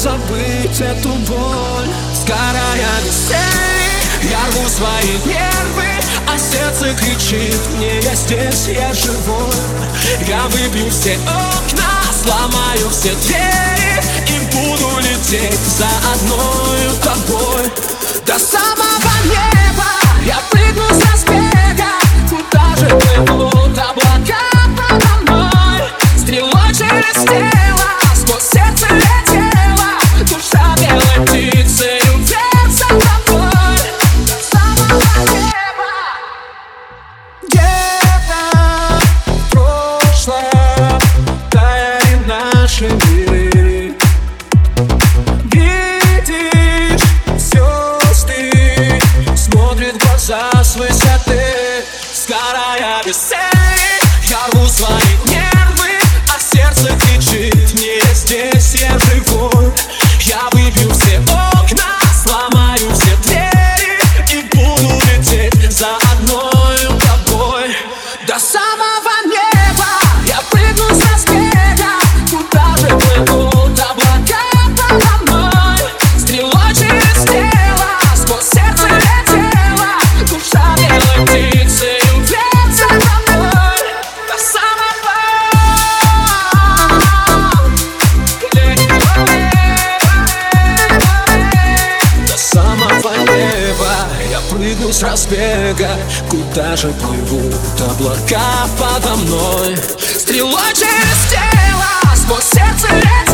забыть эту боль. Сгорая веселье, я рву свои нервы А сердце кричит мне, я здесь, я живой Я выбью все окна, сломаю все двери И буду лететь за одной тобой. До самого za sve ćete Skara ja с разбега Куда же плывут облака подо мной. Стрелой через тело Сквозь сердце летела